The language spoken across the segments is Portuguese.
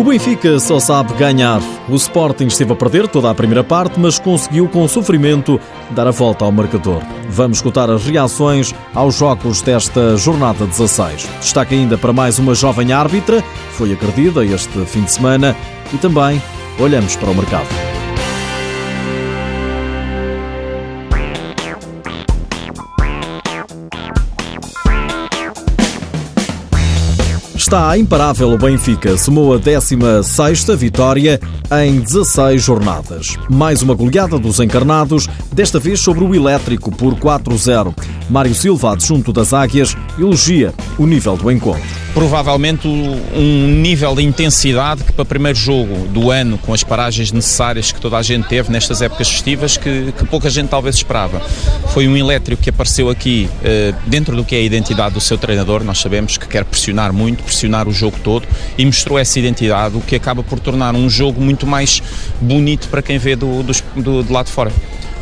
O Benfica só sabe ganhar. O Sporting esteve a perder toda a primeira parte, mas conseguiu com sofrimento dar a volta ao marcador. Vamos escutar as reações aos jogos desta jornada 16. Destaque ainda para mais uma jovem árbitra, foi agredida este fim de semana e também olhamos para o mercado. Está imparável o Benfica, somou a 16ª vitória em 16 jornadas. Mais uma goleada dos encarnados, desta vez sobre o Elétrico por 4-0. Mário Silva, adjunto das Águias, elogia o nível do encontro provavelmente um nível de intensidade que para o primeiro jogo do ano, com as paragens necessárias que toda a gente teve nestas épocas festivas, que, que pouca gente talvez esperava. Foi um elétrico que apareceu aqui uh, dentro do que é a identidade do seu treinador, nós sabemos que quer pressionar muito, pressionar o jogo todo e mostrou essa identidade, o que acaba por tornar um jogo muito mais bonito para quem vê do, do, do, do lado de fora.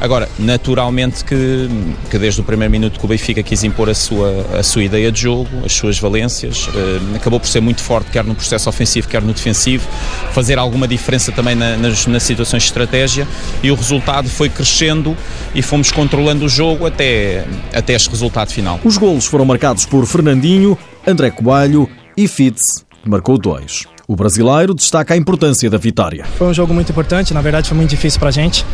Agora, naturalmente que, que desde o primeiro minuto que o Benfica quis impor a sua, a sua ideia de jogo, as suas valências, eh, acabou por ser muito forte, quer no processo ofensivo, quer no defensivo, fazer alguma diferença também na, nas, nas situações de estratégia e o resultado foi crescendo e fomos controlando o jogo até, até este resultado final. Os golos foram marcados por Fernandinho, André Coelho e Fitz, que marcou dois. O brasileiro destaca a importância da vitória. Foi um jogo muito importante, na verdade foi muito difícil para a gente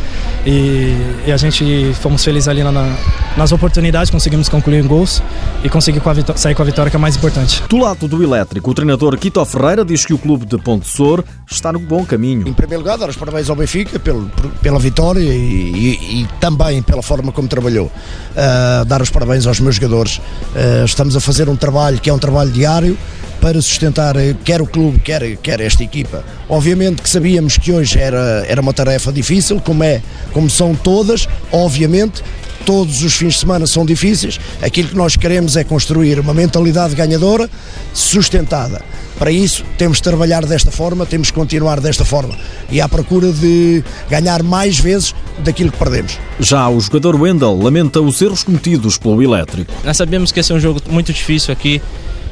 e, e, a gente fomos felizes ali na, nas oportunidades, conseguimos concluir em gols e conseguir com sair com a vitória que é mais importante. Do lado do elétrico, o treinador Quito Ferreira diz que o clube de Ponte Sor está no bom caminho. Em primeiro lugar, dar os parabéns ao Benfica pelo, pela vitória e, e, e, também pela forma como trabalhou. Uh, dar os parabéns aos meus jogadores. Uh, estamos a fazer um trabalho que é um trabalho diário para sustentar eh, quer o clube, quer, quer esta equipa. Obviamente que sabíamos que hoje era, era uma tarefa difícil, como é, como são todas, obviamente, todos os fins de semana são difíceis. Aquilo que nós queremos é construir uma mentalidade ganhadora, sustentada. Para isso, temos de trabalhar desta forma, temos de continuar desta forma e à procura de ganhar mais vezes daquilo que perdemos. Já o jogador Wendel lamenta os erros cometidos pelo elétrico. Nós sabemos que esse é um jogo muito difícil aqui.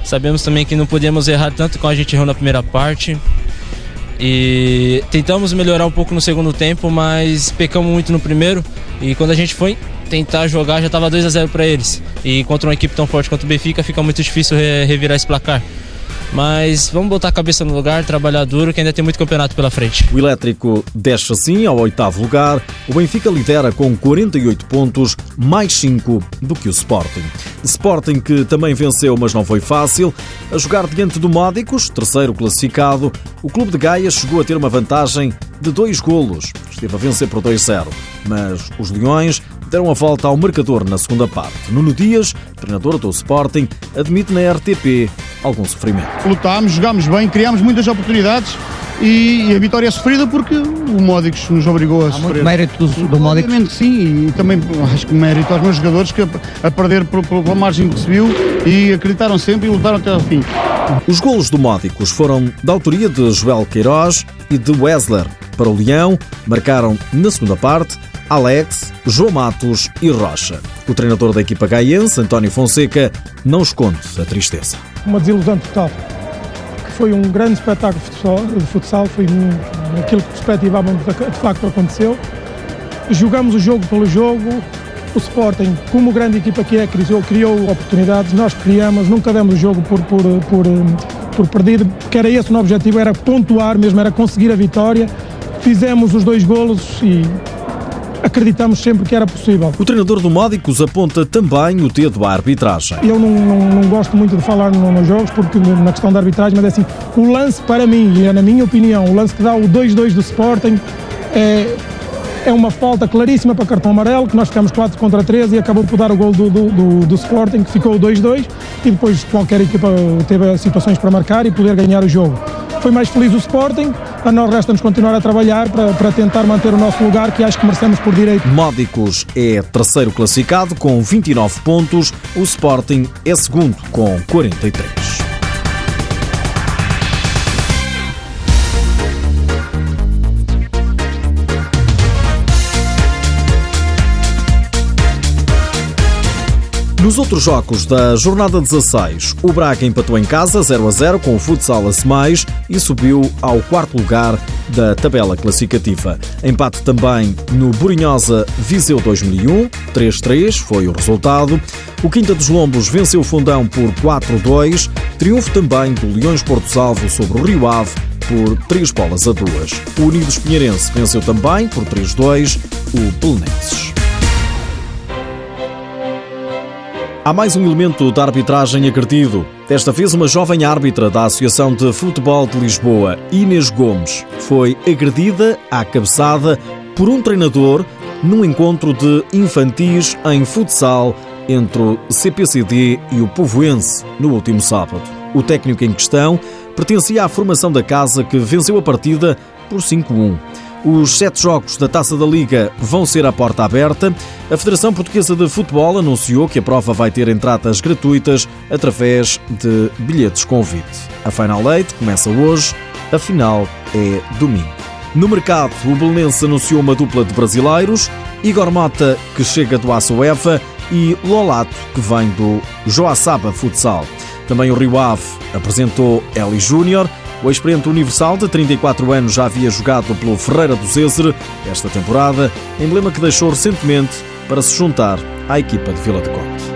Sabemos também que não podíamos errar tanto como a gente errou na primeira parte. E tentamos melhorar um pouco no segundo tempo, mas pecamos muito no primeiro. E quando a gente foi tentar jogar, já estava 2 a 0 para eles. E contra uma equipe tão forte quanto o Benfica, fica muito difícil revirar esse placar. Mas vamos botar a cabeça no lugar, trabalhar duro, que ainda tem muito campeonato pela frente. O Elétrico desce assim ao oitavo lugar. O Benfica lidera com 48 pontos, mais 5 do que o Sporting. Sporting que também venceu, mas não foi fácil. A jogar diante do Módicos, terceiro classificado, o clube de Gaia chegou a ter uma vantagem de dois golos. Esteve a vencer por 2-0. Mas os Leões deram a volta ao marcador na segunda parte. Nuno Dias, treinador do Sporting, admite na RTP algum sofrimento. Lutámos, jogámos bem, criámos muitas oportunidades e, e, a vitória é sofrida porque o Módicos nos obrigou a Há sofrer. Muito mérito do, do Módicos? Obviamente sim, e também acho que mérito aos meus jogadores que a, a perder pela margem que se viu e acreditaram sempre e lutaram até ao fim. Os golos do Módicos foram da autoria de Joel Queiroz e de Wesler. Para o Leão, marcaram na segunda parte Alex, João Matos e Rocha. O treinador da equipa gaiense, António Fonseca, não esconde a tristeza. Uma desilusão total. Foi um grande espetáculo de futsal, foi aquilo que perspectivávamos de facto aconteceu. Jogamos o jogo pelo jogo, o Sporting, como grande equipa que é, criou, criou oportunidades, nós criamos, nunca demos o jogo por, por, por, por perdido, porque era esse o nosso objetivo, era pontuar mesmo, era conseguir a vitória. Fizemos os dois golos e acreditamos sempre que era possível. O treinador do Módicos aponta também o dedo à arbitragem. Eu não, não, não gosto muito de falar no, nos jogos, porque na questão da arbitragem, mas é assim, o lance para mim, e é na minha opinião, o lance que dá o 2-2 do Sporting é, é uma falta claríssima para cartão amarelo, que nós ficamos 4 contra 3 e acabou por dar o gol do, do, do, do Sporting, que ficou 2-2, e depois qualquer equipa teve situações para marcar e poder ganhar o jogo. Foi mais feliz o Sporting, a nós resta-nos continuar a trabalhar para, para tentar manter o nosso lugar, que acho que merecemos por direito. Módicos é terceiro classificado com 29 pontos, o Sporting é segundo com 43. Nos outros jogos da jornada 16, o Braga empatou em casa 0 a 0 com o Futsal mais e subiu ao quarto lugar da tabela classificativa. Empate também no Burinhosa Viseu 2001, 3-3 foi o resultado. O Quinta dos Lombos venceu o Fundão por 4-2. Triunfo também do Leões Porto Salvo sobre o Rio Ave por 3 bolas a 2. O Unidos Pinheirense venceu também por 3-2 o Belenenses. Há mais um elemento da arbitragem acredido. Desta vez, uma jovem árbitra da Associação de Futebol de Lisboa, Inês Gomes, foi agredida à cabeçada por um treinador num encontro de infantis em futsal entre o CPCD e o Povoense no último sábado. O técnico em questão pertencia à formação da casa que venceu a partida por 5-1. Os sete jogos da Taça da Liga vão ser à porta aberta. A Federação Portuguesa de Futebol anunciou que a prova vai ter entradas gratuitas através de bilhetes convite. A Final Eight começa hoje, a final é domingo. No mercado, o Belenense anunciou uma dupla de brasileiros, Igor Mota, que chega do Açoeva, e Lolato, que vem do Joaçaba Futsal. Também o Rio Ave apresentou Eli Júnior, o experiente universal de 34 anos já havia jogado pelo Ferreira do Zézer esta temporada, emblema que deixou recentemente para se juntar à equipa de Vila de Conte.